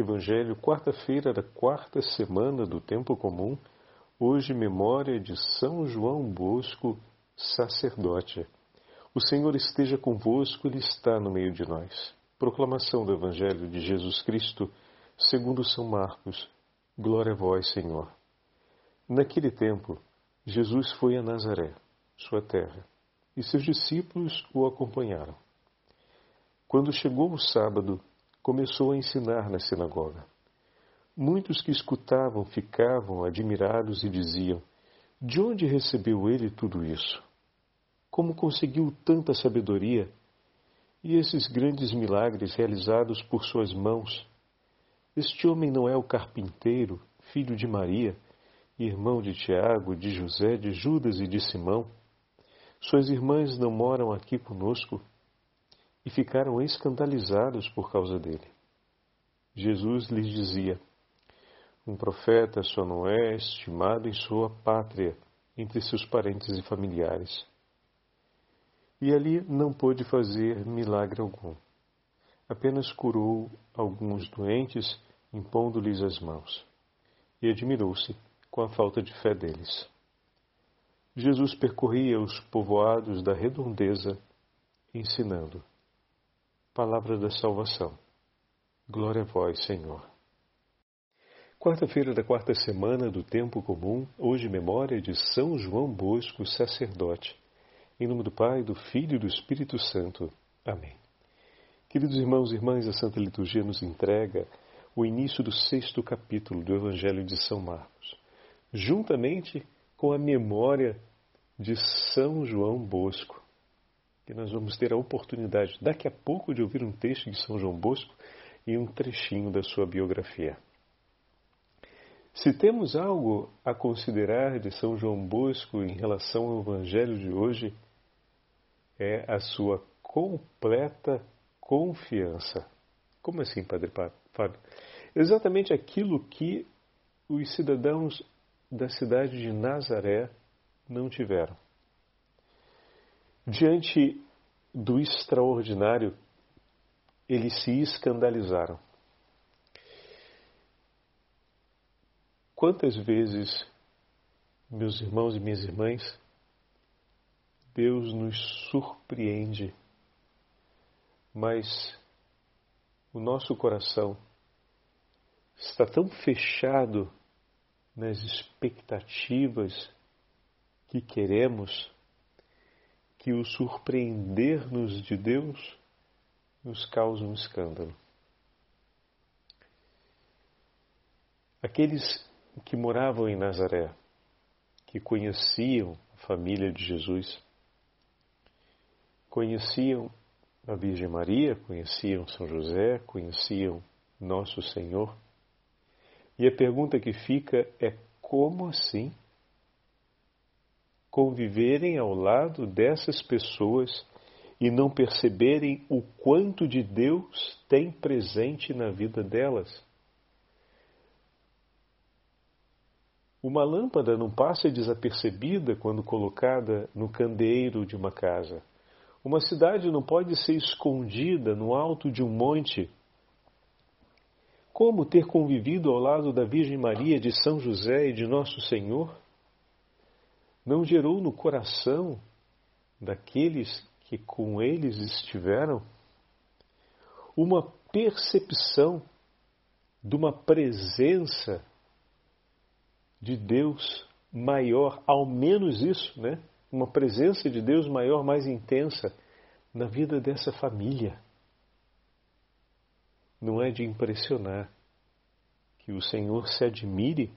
Evangelho, quarta-feira da quarta semana do tempo comum, hoje memória de São João Bosco, sacerdote. O Senhor esteja convosco, Ele está no meio de nós. Proclamação do Evangelho de Jesus Cristo, segundo São Marcos. Glória a vós, Senhor. Naquele tempo, Jesus foi a Nazaré, sua terra, e seus discípulos o acompanharam. Quando chegou o sábado, começou a ensinar na sinagoga. Muitos que escutavam ficavam admirados e diziam: De onde recebeu ele tudo isso? Como conseguiu tanta sabedoria e esses grandes milagres realizados por suas mãos? Este homem não é o carpinteiro, filho de Maria, irmão de Tiago, de José, de Judas e de Simão? Suas irmãs não moram aqui conosco? E ficaram escandalizados por causa dele. Jesus lhes dizia: Um profeta só não é estimado em sua pátria, entre seus parentes e familiares. E ali não pôde fazer milagre algum. Apenas curou alguns doentes, impondo-lhes as mãos. E admirou-se com a falta de fé deles. Jesus percorria os povoados da redondeza, ensinando. Palavra da salvação. Glória a vós, Senhor. Quarta-feira da quarta semana do tempo comum, hoje memória de São João Bosco, sacerdote. Em nome do Pai, do Filho e do Espírito Santo. Amém. Queridos irmãos e irmãs, a Santa Liturgia nos entrega o início do sexto capítulo do Evangelho de São Marcos, juntamente com a memória de São João Bosco, que nós vamos ter a oportunidade daqui a pouco de ouvir um texto de São João Bosco e um trechinho da sua biografia. Se temos algo a considerar de São João Bosco em relação ao Evangelho de hoje, é a sua completa confiança. Como assim, Padre Fábio? Exatamente aquilo que os cidadãos da cidade de Nazaré não tiveram. Diante do extraordinário, eles se escandalizaram. Quantas vezes, meus irmãos e minhas irmãs, Deus nos surpreende, mas o nosso coração está tão fechado nas expectativas que queremos que o surpreender-nos de Deus nos causa um escândalo. Aqueles que moravam em Nazaré, que conheciam a família de Jesus, conheciam a Virgem Maria, conheciam São José, conheciam Nosso Senhor. E a pergunta que fica é: como assim? Conviverem ao lado dessas pessoas e não perceberem o quanto de Deus tem presente na vida delas. Uma lâmpada não passa desapercebida quando colocada no candeeiro de uma casa. Uma cidade não pode ser escondida no alto de um monte. Como ter convivido ao lado da Virgem Maria, de São José e de Nosso Senhor? Não gerou no coração daqueles que com eles estiveram uma percepção de uma presença de Deus maior, ao menos isso, né? Uma presença de Deus maior, mais intensa na vida dessa família. Não é de impressionar que o Senhor se admire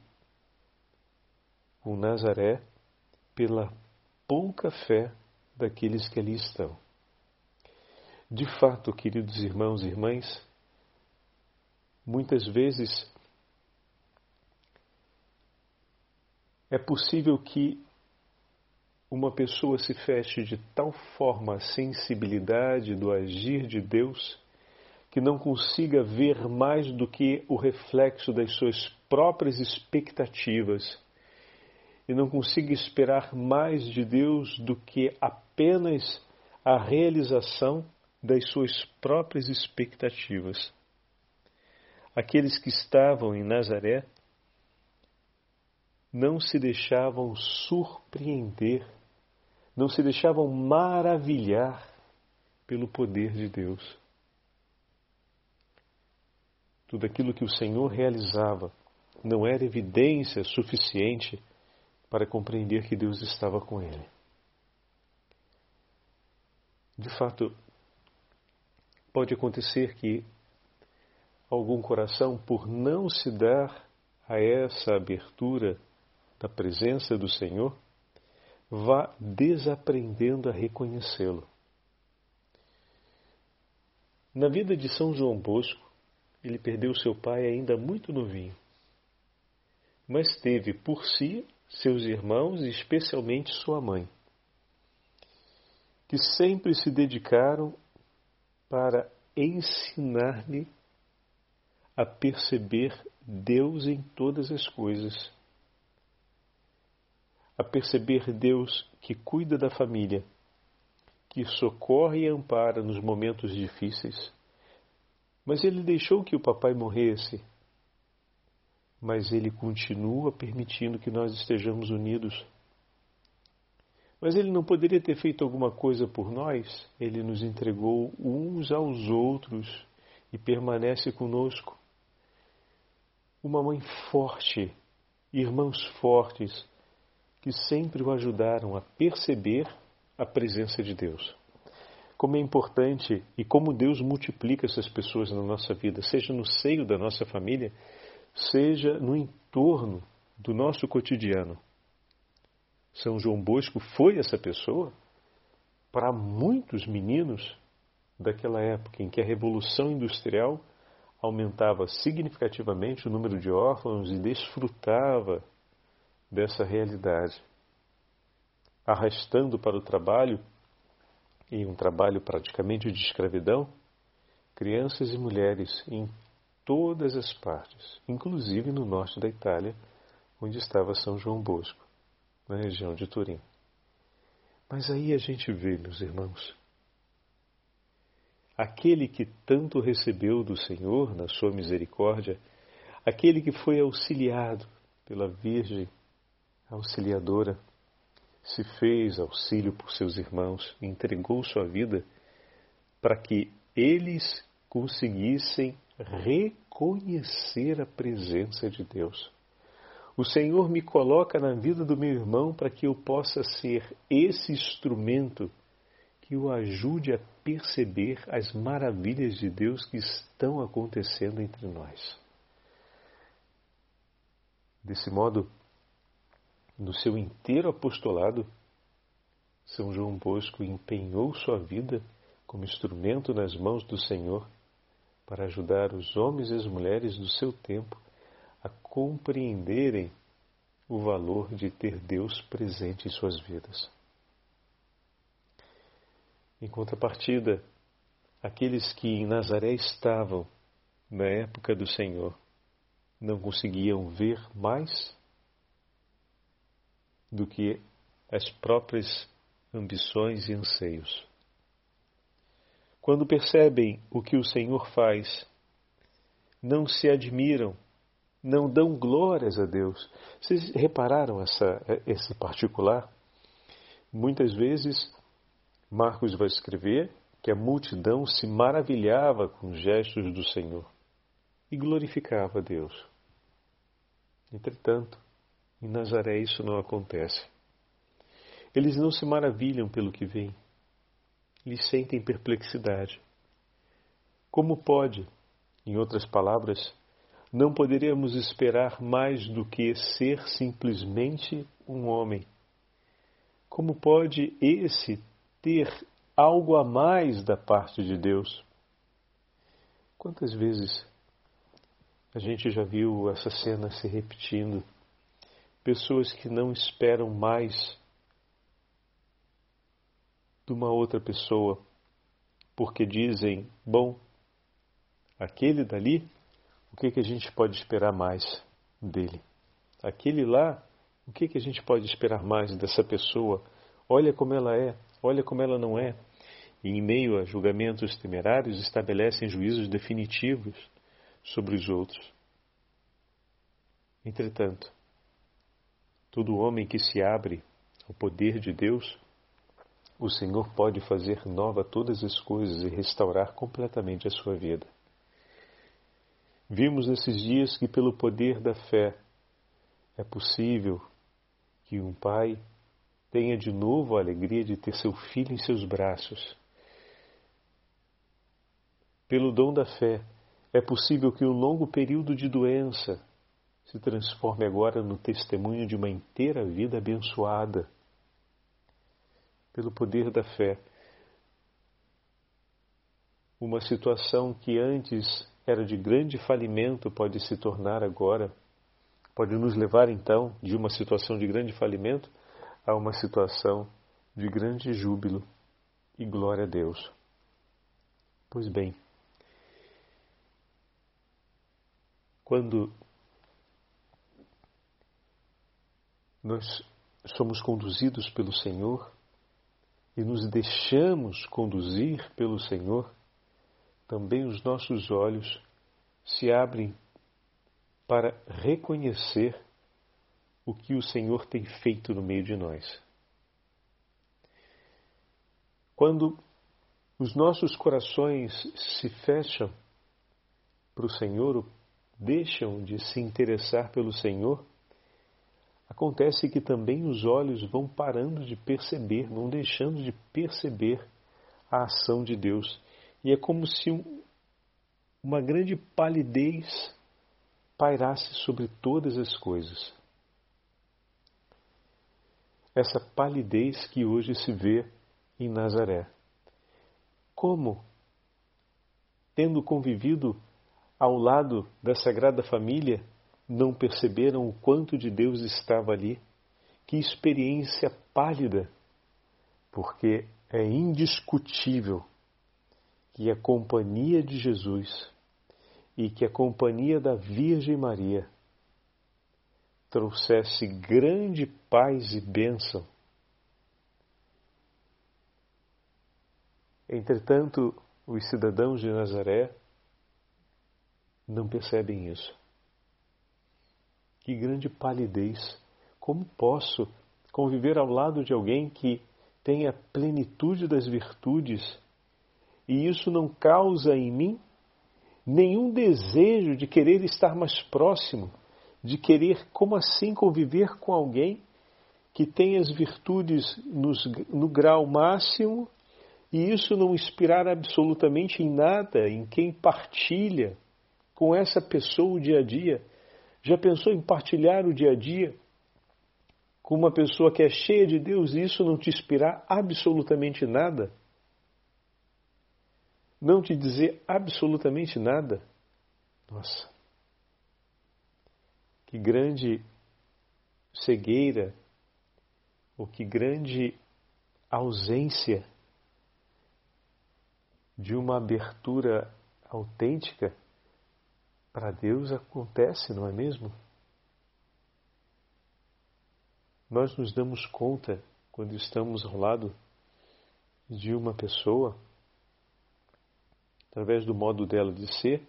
com Nazaré pela pouca fé daqueles que ali estão. De fato, queridos irmãos e irmãs, muitas vezes é possível que uma pessoa se feche de tal forma a sensibilidade do agir de Deus que não consiga ver mais do que o reflexo das suas próprias expectativas e não consiga esperar mais de Deus do que apenas a realização das suas próprias expectativas. aqueles que estavam em Nazaré não se deixavam surpreender, não se deixavam maravilhar pelo poder de Deus. Tudo aquilo que o Senhor realizava não era evidência suficiente para compreender que Deus estava com ele. De fato, pode acontecer que algum coração, por não se dar a essa abertura da presença do Senhor, vá desaprendendo a reconhecê-lo. Na vida de São João Bosco, ele perdeu seu pai ainda muito novinho, mas teve por si seus irmãos e especialmente sua mãe, que sempre se dedicaram para ensinar-lhe a perceber Deus em todas as coisas, a perceber Deus que cuida da família, que socorre e ampara nos momentos difíceis. Mas ele deixou que o papai morresse mas Ele continua permitindo que nós estejamos unidos. Mas Ele não poderia ter feito alguma coisa por nós? Ele nos entregou uns aos outros e permanece conosco. Uma mãe forte, irmãos fortes, que sempre o ajudaram a perceber a presença de Deus. Como é importante e como Deus multiplica essas pessoas na nossa vida, seja no seio da nossa família, seja no entorno do nosso cotidiano. São João Bosco foi essa pessoa para muitos meninos daquela época em que a revolução industrial aumentava significativamente o número de órfãos e desfrutava dessa realidade, arrastando para o trabalho, em um trabalho praticamente de escravidão, crianças e mulheres em todas as partes, inclusive no norte da Itália, onde estava São João Bosco, na região de Turim. Mas aí a gente vê, meus irmãos, aquele que tanto recebeu do Senhor na sua misericórdia, aquele que foi auxiliado pela Virgem Auxiliadora, se fez auxílio por seus irmãos entregou sua vida para que eles conseguissem reconhecer a presença de Deus. O Senhor me coloca na vida do meu irmão para que eu possa ser esse instrumento que o ajude a perceber as maravilhas de Deus que estão acontecendo entre nós. Desse modo, no seu inteiro apostolado, São João Bosco empenhou sua vida como instrumento nas mãos do Senhor para ajudar os homens e as mulheres do seu tempo a compreenderem o valor de ter Deus presente em suas vidas. Em contrapartida, aqueles que em Nazaré estavam na época do Senhor não conseguiam ver mais do que as próprias ambições e anseios. Quando percebem o que o Senhor faz, não se admiram, não dão glórias a Deus. Vocês repararam essa, esse particular? Muitas vezes, Marcos vai escrever que a multidão se maravilhava com os gestos do Senhor e glorificava a Deus. Entretanto, em Nazaré isso não acontece. Eles não se maravilham pelo que vêm, lhe sentem perplexidade. Como pode, em outras palavras, não poderíamos esperar mais do que ser simplesmente um homem? Como pode esse ter algo a mais da parte de Deus? Quantas vezes a gente já viu essa cena se repetindo? Pessoas que não esperam mais de uma outra pessoa, porque dizem: bom, aquele dali, o que, que a gente pode esperar mais dele? Aquele lá, o que, que a gente pode esperar mais dessa pessoa? Olha como ela é, olha como ela não é. E em meio a julgamentos temerários estabelecem juízos definitivos sobre os outros. Entretanto, todo homem que se abre ao poder de Deus, o Senhor pode fazer nova todas as coisas e restaurar completamente a sua vida. Vimos nesses dias que, pelo poder da fé, é possível que um pai tenha de novo a alegria de ter seu filho em seus braços. Pelo dom da fé, é possível que um longo período de doença se transforme agora no testemunho de uma inteira vida abençoada. Pelo poder da fé, uma situação que antes era de grande falimento pode se tornar agora, pode nos levar então de uma situação de grande falimento a uma situação de grande júbilo e glória a Deus. Pois bem, quando nós somos conduzidos pelo Senhor e nos deixamos conduzir pelo Senhor, também os nossos olhos se abrem para reconhecer o que o Senhor tem feito no meio de nós. Quando os nossos corações se fecham para o Senhor, deixam de se interessar pelo Senhor, acontece que também os olhos vão parando de perceber, vão deixando de perceber a ação de Deus. E é como se um, uma grande palidez pairasse sobre todas as coisas essa palidez que hoje se vê em Nazaré. Como, tendo convivido ao lado da Sagrada Família, não perceberam o quanto de Deus estava ali? Que experiência pálida! Porque é indiscutível que a companhia de Jesus e que a companhia da Virgem Maria trouxesse grande paz e bênção. Entretanto, os cidadãos de Nazaré não percebem isso. Grande palidez! Como posso conviver ao lado de alguém que tem a plenitude das virtudes e isso não causa em mim nenhum desejo de querer estar mais próximo? de querer, como assim, conviver com alguém que tem as virtudes nos, no grau máximo e isso não inspirar absolutamente em nada em quem partilha com essa pessoa o dia a dia. Já pensou em partilhar o dia a dia com uma pessoa que é cheia de Deus e isso não te inspirar absolutamente nada? Não te dizer absolutamente nada? Nossa, que grande cegueira, ou que grande ausência de uma abertura autêntica para Deus acontece, não é mesmo? Nós nos damos conta quando estamos ao lado de uma pessoa, através do modo dela de ser,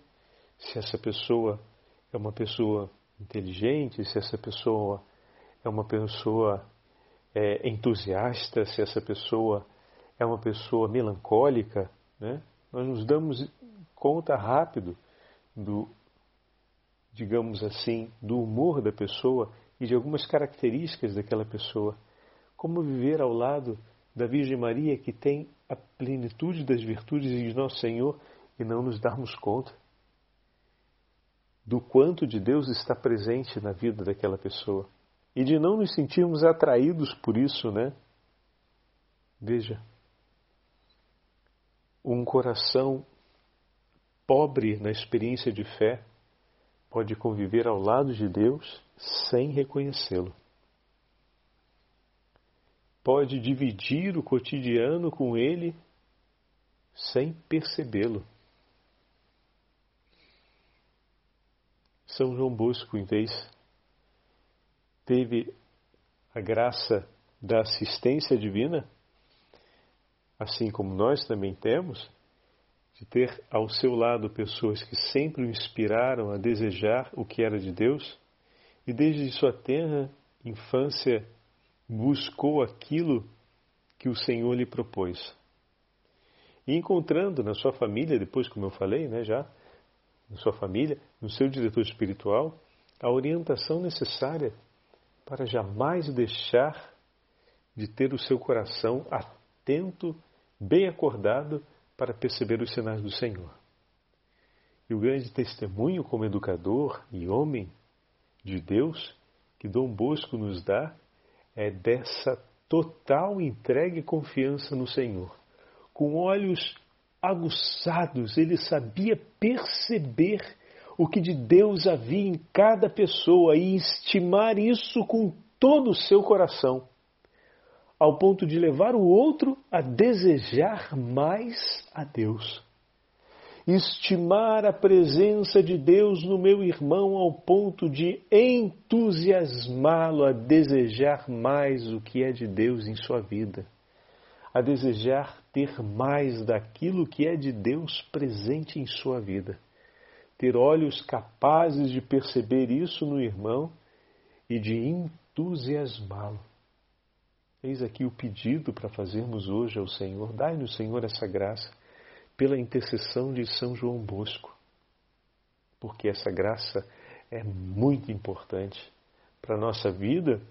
se essa pessoa é uma pessoa inteligente, se essa pessoa é uma pessoa é, entusiasta, se essa pessoa é uma pessoa melancólica, né? nós nos damos conta rápido do, digamos assim, do humor da pessoa e de algumas características daquela pessoa. Como viver ao lado da Virgem Maria que tem a plenitude das virtudes de nosso Senhor e não nos darmos conta do quanto de Deus está presente na vida daquela pessoa e de não nos sentirmos atraídos por isso, né? Veja, um coração pobre na experiência de fé pode conviver ao lado de Deus sem reconhecê-lo. Pode dividir o cotidiano com Ele sem percebê-lo. São João Bosco, em vez, teve a graça da assistência divina, assim como nós também temos, de ter ao seu lado pessoas que sempre o inspiraram a desejar o que era de Deus e desde sua tenra infância buscou aquilo que o Senhor lhe propôs. E encontrando na sua família, depois como eu falei, né, já, na sua família, no seu diretor espiritual, a orientação necessária para jamais deixar de ter o seu coração atento, bem acordado para perceber os sinais do Senhor. E o grande testemunho como educador e homem de Deus que Dom Bosco nos dá é dessa total entrega e confiança no Senhor. Com olhos aguçados, ele sabia perceber o que de Deus havia em cada pessoa e estimar isso com todo o seu coração, ao ponto de levar o outro a desejar mais a Deus. Estimar a presença de Deus no meu irmão ao ponto de entusiasmá-lo a desejar mais o que é de Deus em sua vida, a desejar ter mais daquilo que é de Deus presente em sua vida ter olhos capazes de perceber isso no irmão e de entusiasmá-lo. Eis aqui o pedido para fazermos hoje ao Senhor. Dai-nos, Senhor, essa graça pela intercessão de São João Bosco, porque essa graça é muito importante para a nossa vida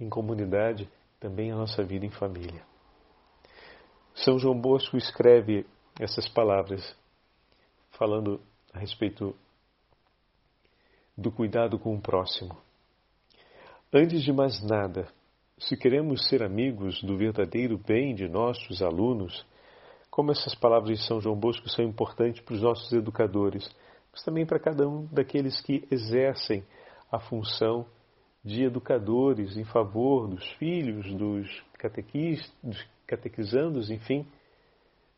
em comunidade, também a nossa vida em família. São João Bosco escreve essas palavras falando a respeito do cuidado com o próximo. Antes de mais nada, se queremos ser amigos do verdadeiro bem de nossos alunos, como essas palavras de São João Bosco são importantes para os nossos educadores, mas também para cada um daqueles que exercem a função de educadores em favor dos filhos, dos, dos catequizandos, enfim,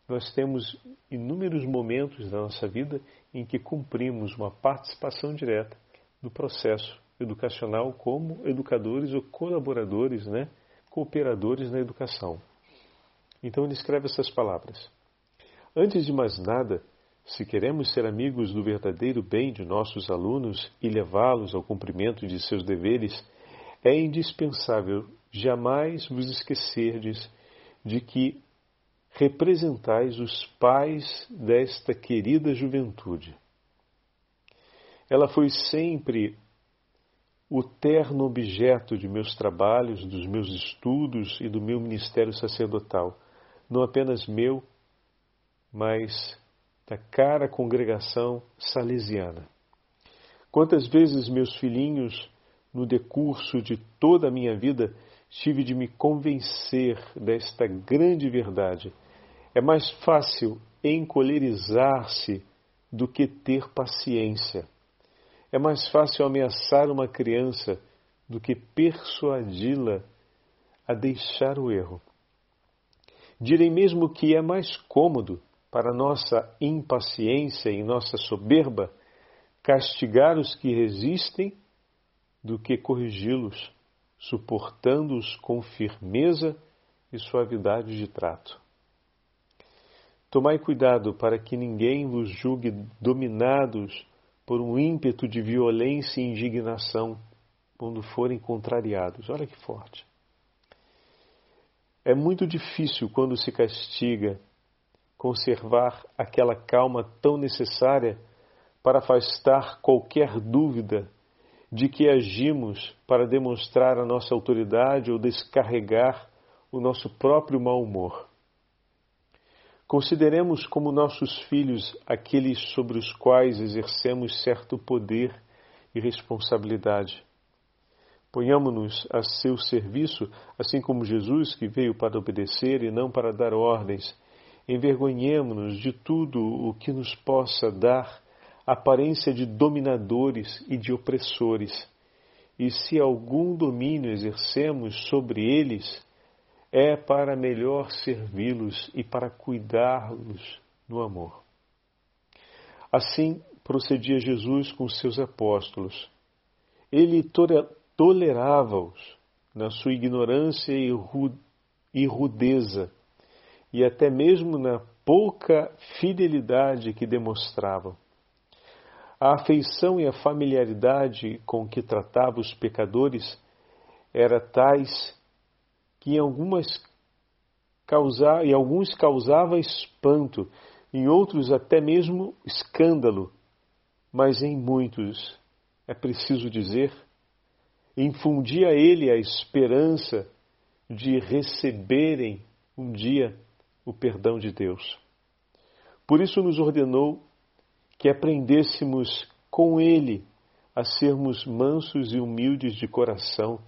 nós temos inúmeros momentos da nossa vida em que cumprimos uma participação direta no processo educacional como educadores ou colaboradores, né, cooperadores na educação. Então ele escreve essas palavras. Antes de mais nada, se queremos ser amigos do verdadeiro bem de nossos alunos e levá-los ao cumprimento de seus deveres, é indispensável jamais vos esquecerdes de que representais os pais desta querida juventude. Ela foi sempre o terno objeto de meus trabalhos, dos meus estudos e do meu ministério sacerdotal, não apenas meu, mas da cara congregação salesiana. Quantas vezes meus filhinhos, no decurso de toda a minha vida, tive de me convencer desta grande verdade é mais fácil encolerizar-se do que ter paciência. É mais fácil ameaçar uma criança do que persuadi-la a deixar o erro. Direi mesmo que é mais cômodo para nossa impaciência e nossa soberba castigar os que resistem do que corrigi-los, suportando-os com firmeza e suavidade de trato. Tomai cuidado para que ninguém vos julgue dominados por um ímpeto de violência e indignação quando forem contrariados. Olha que forte. É muito difícil quando se castiga conservar aquela calma tão necessária para afastar qualquer dúvida de que agimos para demonstrar a nossa autoridade ou descarregar o nosso próprio mau humor. Consideremos como nossos filhos aqueles sobre os quais exercemos certo poder e responsabilidade. Ponhamo-nos a seu serviço, assim como Jesus, que veio para obedecer e não para dar ordens. Envergonhemo-nos de tudo o que nos possa dar aparência de dominadores e de opressores. E se algum domínio exercemos sobre eles, é para melhor servi-los e para cuidá-los no amor. Assim procedia Jesus com seus apóstolos. Ele tolerava-os na sua ignorância e rudeza, e até mesmo na pouca fidelidade que demonstravam. A afeição e a familiaridade com que tratava os pecadores era tais que em algumas alguns causava espanto, em outros até mesmo escândalo, mas em muitos, é preciso dizer, infundia ele a esperança de receberem um dia o perdão de Deus. Por isso nos ordenou que aprendêssemos com ele a sermos mansos e humildes de coração,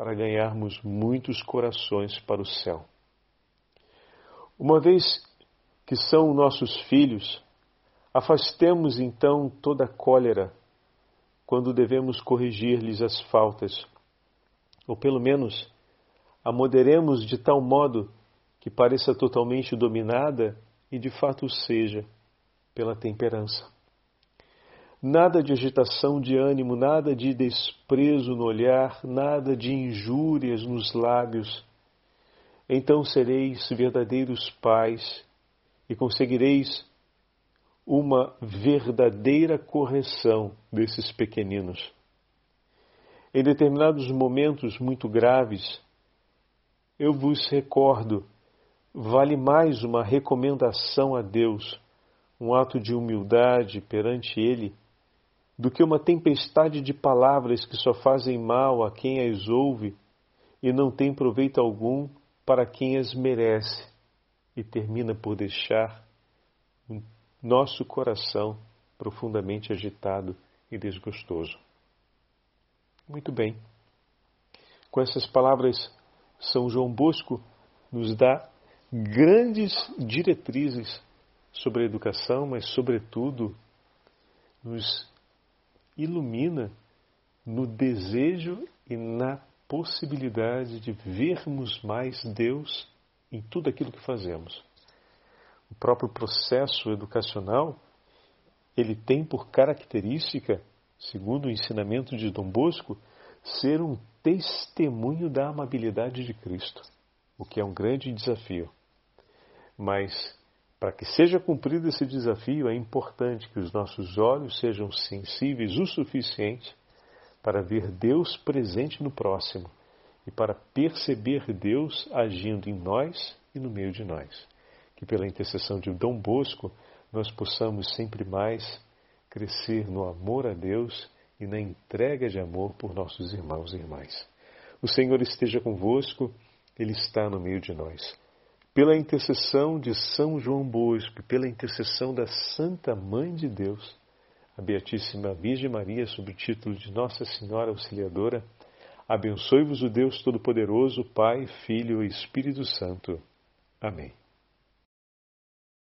para ganharmos muitos corações para o céu. Uma vez que são nossos filhos, afastemos então toda cólera quando devemos corrigir-lhes as faltas, ou pelo menos a moderemos de tal modo que pareça totalmente dominada e de fato seja pela temperança. Nada de agitação de ânimo, nada de desprezo no olhar, nada de injúrias nos lábios. Então sereis verdadeiros pais e conseguireis uma verdadeira correção desses pequeninos. Em determinados momentos muito graves, eu vos recordo, vale mais uma recomendação a Deus, um ato de humildade perante Ele, do que uma tempestade de palavras que só fazem mal a quem as ouve e não tem proveito algum para quem as merece, e termina por deixar nosso coração profundamente agitado e desgostoso. Muito bem. Com essas palavras, São João Bosco nos dá grandes diretrizes sobre a educação, mas, sobretudo, nos ilumina no desejo e na possibilidade de vermos mais Deus em tudo aquilo que fazemos o próprio processo educacional, ele tem por característica, segundo o ensinamento de Dom Bosco, ser um testemunho da amabilidade de Cristo, o que é um grande desafio. Mas, para que seja cumprido esse desafio, é importante que os nossos olhos sejam sensíveis o suficiente para ver Deus presente no próximo e para perceber Deus agindo em nós e no meio de nós que pela intercessão de Dom Bosco nós possamos sempre mais crescer no amor a Deus e na entrega de amor por nossos irmãos e irmãs. O Senhor esteja convosco, Ele está no meio de nós. Pela intercessão de São João Bosco, pela intercessão da Santa Mãe de Deus, a Beatíssima Virgem Maria, sob o título de Nossa Senhora Auxiliadora, abençoe-vos o Deus Todo-Poderoso, Pai, Filho e Espírito Santo. Amém.